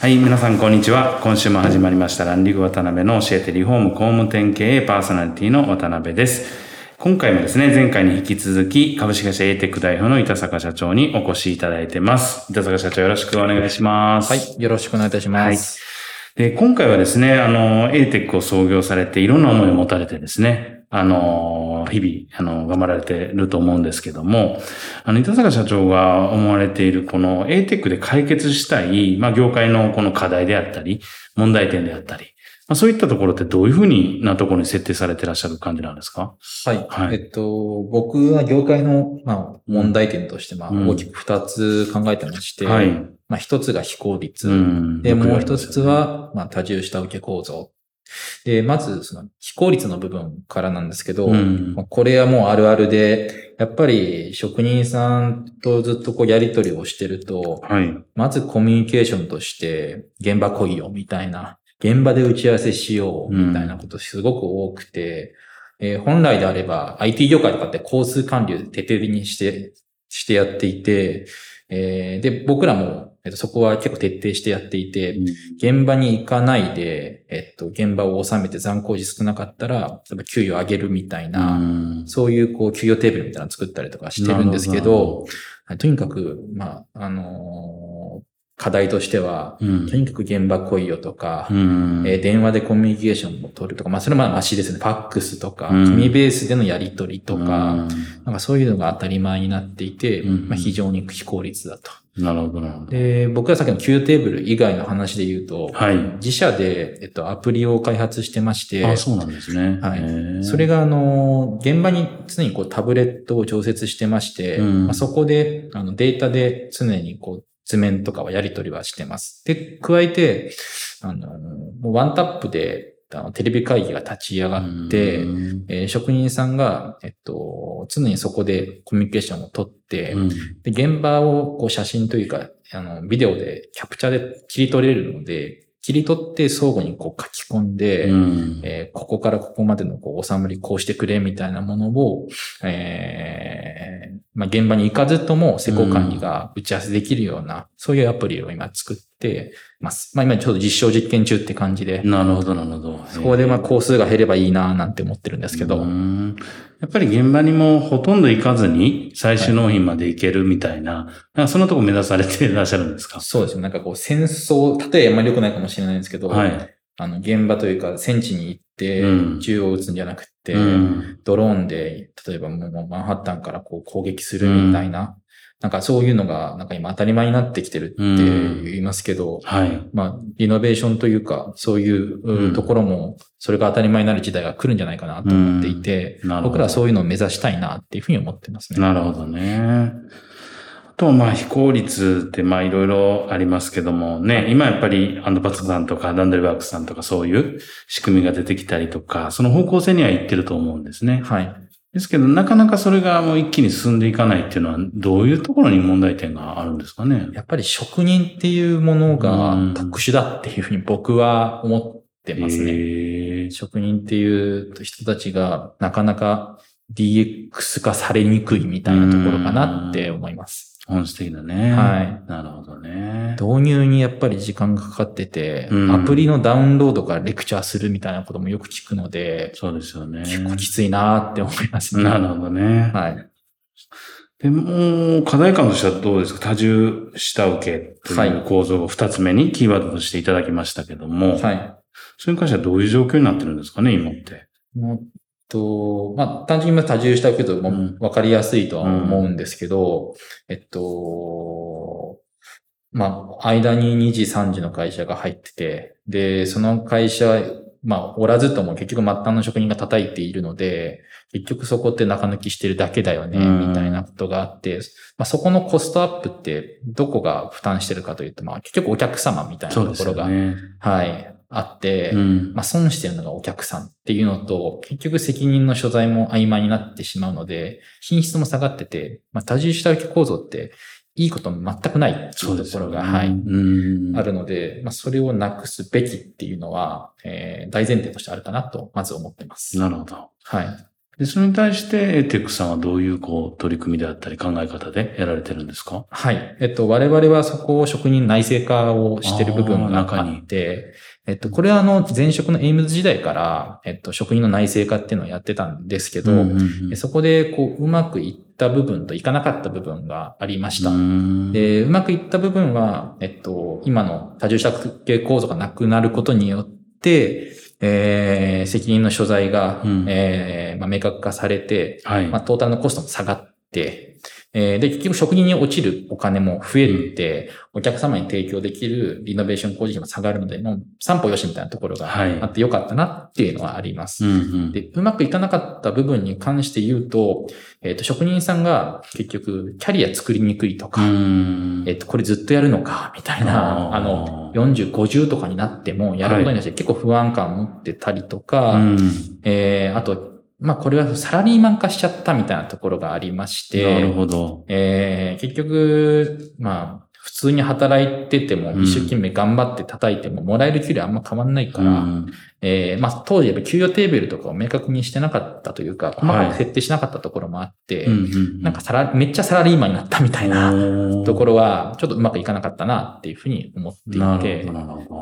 はい、皆さんこんにちは。今週も始まりましたランリグ渡辺の教えてリフォーム工務店経営パーソナリティの渡辺です。今回もですね、前回に引き続き株式会社 ATEC 代表の板坂社長にお越しいただいてます。板坂社長よろしくお願いします。はい。よろしくお願いいたします。で、今回はですね、あの、a テックを創業されていろんな思いを持たれてですね、あの、日々、あの、頑張られてると思うんですけども、あの、板坂社長が思われているこの a テックで解決したい、まあ、業界のこの課題であったり、問題点であったり、まあ、そういったところってどういうふうになところに設定されてらっしゃる感じなんですか？はい。はいえっと、僕は業界の、まあ、問題点として、まあ、うん大きく二つ考えてまして、はい。まあ、一つが非効率。んで、もう一つ、は、まあ、多重下請け構造。で、まず、その、非効率の部分からなんですけど、うんまあこれはもうあるあるで、やっぱり職人さんとずっとこうやり取りをしてると、はい。まずコミュニケーションとして、現場来いよ、みたいな。現場で打ち合わせしよう、みたいなことすごく多くて、えー本来であれば IT 業界とかって工数管理を徹底的にして、してやっていて、えーで、僕らも、えっと、そこは結構徹底してやっていて、現場に行かないで、えっと、現場を収めて残工時少なかったら、例えば給与上げるみたいな、うん。そういうこう給与テーブルみたいなの作ったりとかしてるんですけど、はいとにかく、まあ、あのー課題としては、うんとにかく現場来いよとか、うんえー電話でコミュニケーションを取るとか、まあ、それはまあマシですね。ファックスとか、うん紙ベースでのやり取りとか、うんなんかそういうのが当たり前になっていて、うんまあ、非常に非効率だと。なるほど、なるほど。で、僕らさっきの給与テーブル以外の話で言うと、はい。自社で、えっと、アプリを開発してまして、あ、そうなんですね。はいそれが、あの、現場に常にこうタブレットを常設してまして、うんまあ、そこで、あの、データで常にこう、図面とかはやり取りはしてます。で、加えて、あの、もうワンタップで、あのテレビ会議が立ち上がって、うん。えー職人さんが、えっと、常にそこでコミュニケーションを取って、うん。で現場をこう写真というか、あの、ビデオでキャプチャーで切り取れるので、切り取って相互にこう書き込んで、うん。えーここからここまでのこう、収まりこうしてくれみたいなものを、えーまあ、現場に行かずとも施工管理が打ち合わせできるような、そういうアプリを今作ってます。まあ、今ちょうど実証実験中って感じで、なるほど、なるほど。そこでまあ、工数が減ればいいななんて思ってるんですけど、うんやっぱり現場にもほとんど行かずに最終納品まで行けるみたいな、なんかそんなとこ目指されていらっしゃるんですか？そうですね。なんかこう、戦争、例えばあんまり良くないかもしれないんですけど、はい。あの、現場というか、戦地に行ってうん、銃を撃つんじゃなくて、うんドローンで、例えばもうマンハッタンからこう攻撃するみたいな、なんかそういうのが、なんか今当たり前になってきてるって言いますけど、はい。まあ、リノベーションというか、そういううんところも、それが当たり前になる時代が来るんじゃないかなと思っていて、僕らはそういうのを目指したいなっていうふうに思ってますね。なるほどね。あと、まあ、非効率って、まあ、いろいろありますけどもね、今やっぱり、アンドパツさんとか、ダンデルワークさんとか、そういう仕組みが出てきたりとか、その方向性には行ってると思うんですね。はい。ですけど、なかなかそれがもう一気に進んでいかないっていうのは、どういうところに問題点があるんですかね？やっぱり職人っていうものうがん特殊だっていうふうに僕は思ってますね。へい。職人っていう人たちがなかなか DX 化されにくいみたいなところかなって思います。本質的だね。はい。なるほどね。導入にやっぱり時間がかかってて、うんアプリのダウンロードからレクチャーするみたいなこともよく聞くので、そうですよね。結構きついなーって思いますね。なるほどね。はい。でも、課題感としてはどうですか？多重下請けとはいいう構造を二つ目にキーワードとしていただきましたけども、はい。それに関してはどういう状況になってるんですかね、今って？もっと、まあ、単純に多重したけど分かりやすいとは思うんですけど、えっと、まあ、間に2時3時の会社が入ってて、で、その会社、まあ、おらずとも結局末端の職人が叩いているので、結局そこって中抜きしてるだけだよね、うん。みたいなことがあって、まあ、そこのコストアップってどこが負担してるかというと、まあ、結局お客様みたいなところが、よね。はい、あって、うん。まあ、損してるのがお客さんっていうのと、結局責任の所在も曖昧になってしまうので、品質も下がってて、まあ、多重下請け構造っていいこと全くないっていう。ところが、はい、うん。あるので、まあ、それをなくすべきっていうのは、えー大前提としてあるかなと、まず思ってます。なるほど。はい。で、それに対して、エーテックさんはどういう、こう、取り組みであったり考え方でやられてるんですか？はい。えっと、我々はそこを職人内製化をしてる部分があって、えっと、これはあの、前職のエイムズ時代から、えっと、職人の内製化っていうのをやってたんですけど、うんうんうんでそこで、こう、うまくいった部分といかなかった部分がありました。うんで、うまくいった部分は、えっと、今の多重下請け構造がなくなることによって、えー、責任の所在が、うんえーまあ、明確化されて、はい。まあ、トータルのコストも下がって、えーで、結局職人に落ちるお金も増えて、お客様に提供できるリノベーション工事費も下がるので、もう三歩よしみたいなところがはい。あってよかったなっていうのはあります。うんうん。で、うまくいかなかった部分に関して言うと、えっ、と、職人さんが結局、キャリア作りにくいとか、うん。えっ、と、これずっとやるのか、みたいな、あの、40、50とかになっても、やることに対して結構不安感を持ってたりとか、うん。えー、あと、まあ、これはサラリーマン化しちゃったみたいなところがありまして、なるほど。えー結局、まあ、普通に働いてても、うん。一生懸命頑張って叩いても、もらえる給料あんま変わんないから、うん。えーまあ、当時やっぱ給与テーブルとかを明確にしてなかったというか、細かく設定しなかったところもあって、なんかサラ、めっちゃサラリーマンになったみたいななところは、ちょっとうまくいかなかったなっていうふうに思っていて。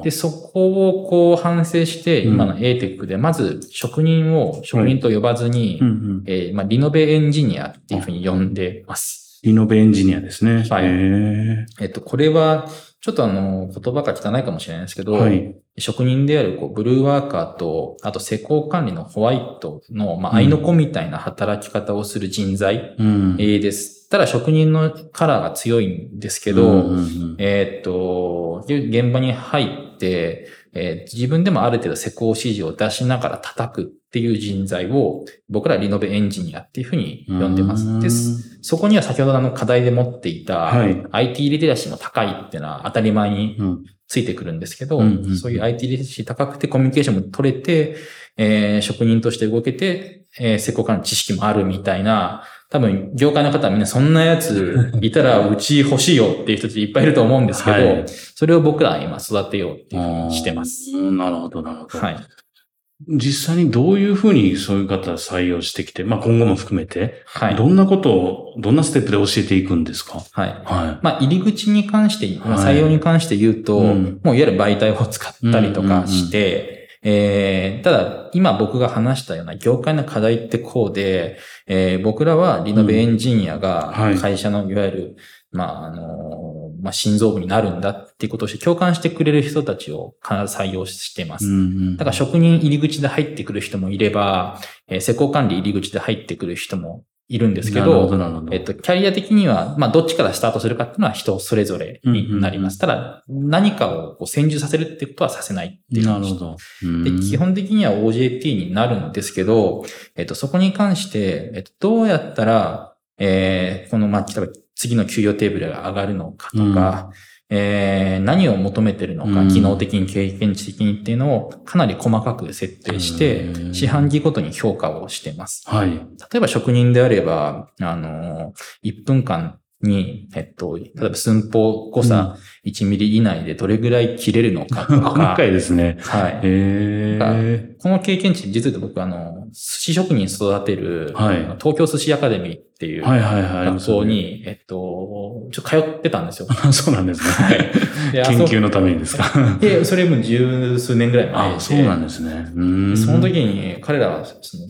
で、そこをこう反省して、うん。今の ATEC で、まず職人を職人と呼ばずに、えーまあ、リノベエンジニアっていうふうに呼んでます。リノベエンジニアですね。はいへえっと、これは、ちょっとあの、言葉が汚いかもしれないですけど、ーはい。職人であるこうブルーワーカーと、あと施工管理のホワイトの、まあ、うん合いの子みたいな働き方をする人材、です。ただ職人のカラーが強いんですけど、うんうんうんえーっと、現場に入って、えー自分でもある程度施工指示を出しながら叩くっていう人材を僕らリノベエンジニアっていうふうに呼んでます。です。そこには先ほどあの課題で持っていたはい IT リテラシーも高いっていうのは当たり前にうんついてくるんですけど、うんうんうんそういう IT リテラシー高くてコミュニケーションも取れて、えー職人として動けて、えー施工管理知識もあるみたいな、多分業界の方はみんなそんなやつ いたらうち欲しいよっていう人たちいっぱいいると思うんですけど、はいそれを僕らは今育てようっていうふうにしてます。うんなるほど、なるほど。はい。実際にどういうふうにそういう方採用してきて、まあ今後も含めて、はい。どんなことを、どんなステップで教えていくんですか？はい。はまあ、入り口に関して、まあはい採用に関して言うと、うんもういわゆる媒体を使ったりとかして、えーただ、今僕が話したような業界の課題ってこうで、えー僕らはリノベエンジニアがうんはい会社のいわゆる、まあ、あの、まあ、心臓部になるんだっていうことをして共感してくれる人たちを必ず採用してまい。す。んだから職人入り口で入ってくる人もいれば、えー施工管理入り口で入ってくる人もいるんですけどど。えっと、キャリア的には、まあ、どっちからスタートするかっていうのは人それぞれになります。ただ、何かをこう先住させるってことはさせないっていう。なるほど。で、基本的には OJT になるんですけど、えっと、そこに関して、えっと、どうやったら、えー、この、まあ、例えば次の給与テーブルが上がるのかとか、えー、何を求めてるのか、うん機能的に経験値的にっていうのをかなり細かく設定してう、ん四半期ごとに評価をしてます。はい。例えば職人であれば、あの、1分間に、えっと、例えば寸法誤差1ミリ以内でどれぐらい切れるのかとか。細かいですね。はい。この経験値、実は僕、あの、寿司職人育てる、はい東京寿司アカデミーっていうはいはいはい。学校に、えっと、ちょっと通ってたんですよ。あ そうなんですね。で研究のためにですか。で、それも十数年ぐらい前で。あ、そうなんですね。その時に彼らはその、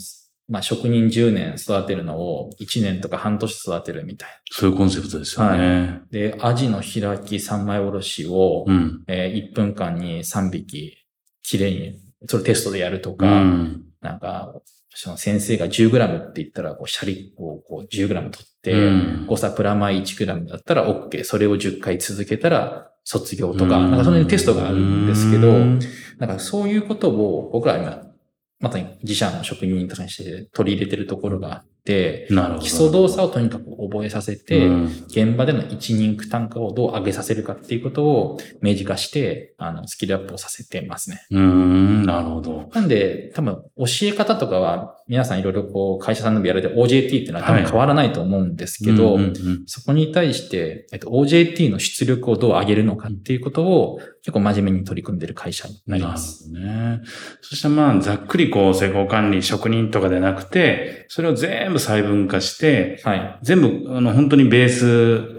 まあ、職人10年育てるのを1年とか半年育てるみたいそういうコンセプトですよね。な。で、アジの開き3枚おろしを、うん。えー1分間に3匹きれいに、それテストでやるとうか、ん。なんか、その先生が 10g って言ったら、こう、シャリをこう 10g 取って、うん誤差プラマイ 1g だったら OK。それを10回続けたら卒業とか、うんなんかそのテストがあるんですけど、うんなんかそういうことを僕ら今、まさに自社の職人に対して取り入れてるところが、基礎動作をとにかく覚えさせて、うん現場での一人区単価をどう上げさせるかっていうことを明示化して、あの、スキルアップをさせてますね。うーん、なるほど。なんで、多分、教え方とかは、皆さんいろいろこう、会社さんでもやられて OJT っていうのは多分はい変わらないと思うんですけど、うんうんうんそこに対して、えっと、OJT の出力をどう上げるのかっていうことを結構真面目に取り組んでる会社になります。ね。そしてまあ、ざっくりこう、施工管理、職人とかでなくて、それを全部細分化して、はい。全部、あの、本当にベース、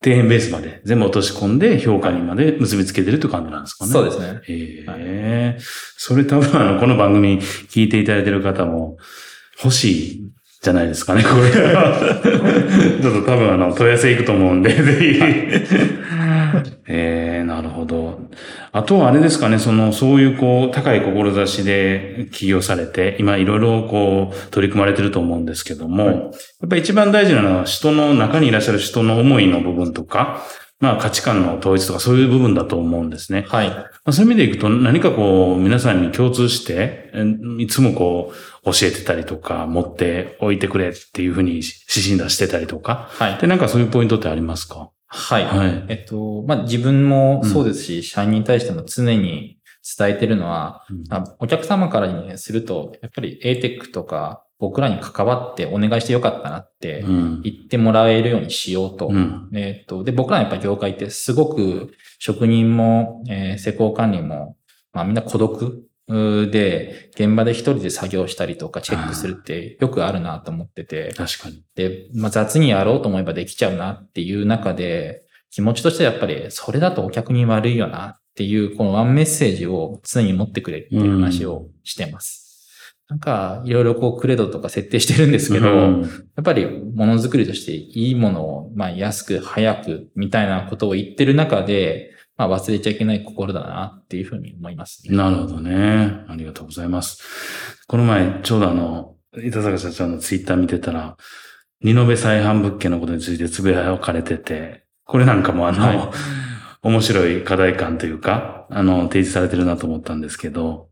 底辺ベースまで全部落とし込んで評価にまで結びつけてるって感じなんですかね。そうですね。へえ、それ多分あの、この番組聞いていただいてる方も欲しいじゃないですかね、これは。ちょっと多分あの、問い合わせ行くと思うんで、ぜひ。ええなるほど。あとはあれですかね、その、そういうこう、高い志で起業されて、今いろいろこう、取り組まれてると思うんですけども、はいやっぱり一番大事なのは人の中にいらっしゃる人の思いの部分とか、まあ価値観の統一とかそういう部分だと思うんですね。はい。まあそういう意味でいくと何かこう皆さんに共通して、えいつもこう教えてたりとか持っておいてくれっていうふうに指針出してたりとか。はい。で、なんかそういうポイントってありますか？はい。はいえっと、まあ、自分もそうですし、社員に対しても常に伝えてるのは、あお客様からにすると、やっぱり ATEC とか僕らに関わってお願いしてよかったなってうん。言ってもらえるようにしようと。うん。えっと、で、僕らのやっぱ業界ってすごく職人も、えー施工管理も、まあみんな孤独で、現場で一人で作業したりとかチェックするってよくあるなと思ってて、確かに。で、まあ雑にやろうと思えばできちゃうなっていう中で、気持ちとしてはやっぱりそれだとお客に悪いよなっていう、このワンメッセージを常に持ってくれっていう話をしてます。なんか、いろいろこうクレドとか設定してるんですけど、うんやっぱりものづくりとしていいものを、まあ安く早くみたいなことを言ってる中で、まあ忘れちゃいけない心だなっていうふうに思いますね。なるほどね。ありがとうございます。この前、ちょうどあの、板坂社長のツイッター見てたら、二延再販物件のことについてつぶやかれてて、これなんかもあの、はい面白い課題感というか、あの、提示されてるなと思ったんですけど、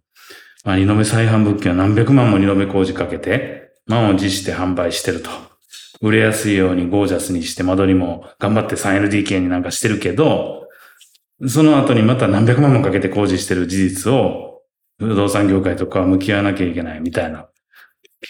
まあ、二延再販物件は何百万も二延工事かけて、満を持して販売してると。売れやすいようにゴージャスにして間取りも頑張って 3LDK になんかしてるけど、その後にまた何百万もかけて工事してる事実を、不動産業界とかは向き合わなきゃいけないみたいな、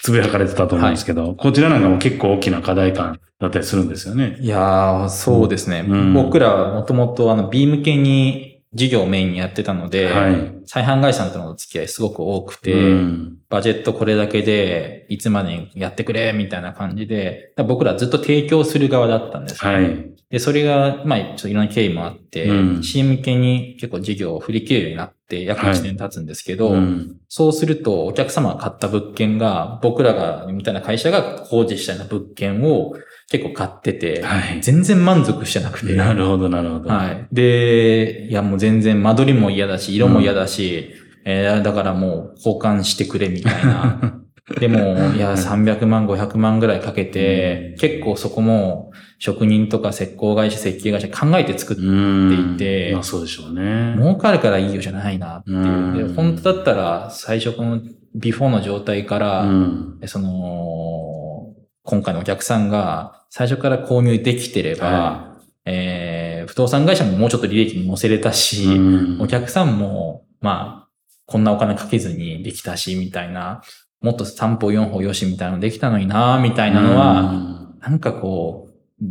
つぶやかれてたと思うんですけど、こちらなんかも結構大きな課題感だったりするんですよね。いやー、そうですね。うん僕らはもともとあの、ビーム系に事業をメインにやってたので、はい。再販会社とのお付き合いすごく多くて、うんバジェットこれだけで、いつまでにやってくれ、みたいな感じで、ら僕らずっと提供する側だったんですはい。で、それが、まあ、ちょっといろんな経緯もあって、うんチーム向けに結構事業を振り切れるようになって約1年経つんですけど、うんそうするとお客様が買った物件が、僕らが、みたいな会社が工事したような物件を結構買ってて、はい全然満足してなくて。なるほど、なるほど。はい。で、いやもう全然間取りも嫌だし、色も嫌だし、えーだからもう交換してくれみたいな。でも、いや、300万、500万ぐらいかけて、結構そこも職人とか施工会社、設計会社考えて作っていてまあそうでしょうね。儲かるからいいよじゃないなっていう。うんで本当だったら最初このビフォーの状態から、うん。その、今回のお客さんが最初から購入できてれば、はえー不動産会社ももうちょっと利益に乗せれたし、うんお客さんも、まあ、こんなお金かけずにできたし、みたいな、もっと3歩4歩よしみたいなのできたのにな、みたいなのは、なんかこう、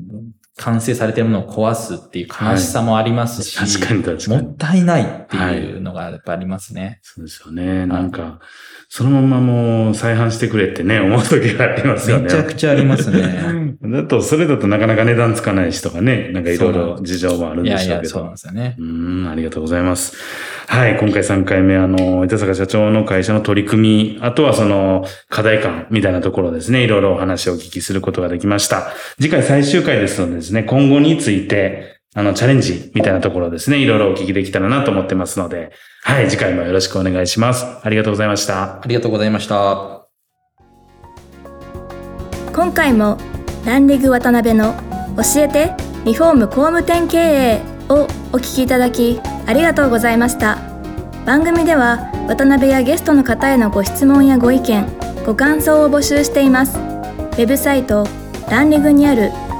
完成されてるものを壊すっていう悲しさもありますし、はい、確かに確かに。もったいないっていうのがやっぱありますね。はい、そうですよね。なんか、そのままもう再販してくれってね、思う時がありますよね。めちゃくちゃありますね。だと、それだとなかなか値段つかないしとかね、なんかいろいろ事情もあるんでしょうけど。いやいや、そうなんですよね。うん、ありがとうございます。はい、今回3回目、あの、板坂社長の会社の取り組み、あとはその課題感みたいなところですね、いろいろお話をお聞きすることができました。次回最終回ですのでですね、今後について、あの、チャレンジみたいなところですね、いろいろお聞きできたらなと思ってますので、はい、次回もよろしくお願いします。ありがとうございました。ありがとうございました。今回も、ランリグ渡辺の教えてリフォーム工務店経営をお聞きいただき、ありがとうございました。番組では、渡辺やゲストの方へのご質問やご意見、ご感想を募集しています。ウェブサイト、ランリグにある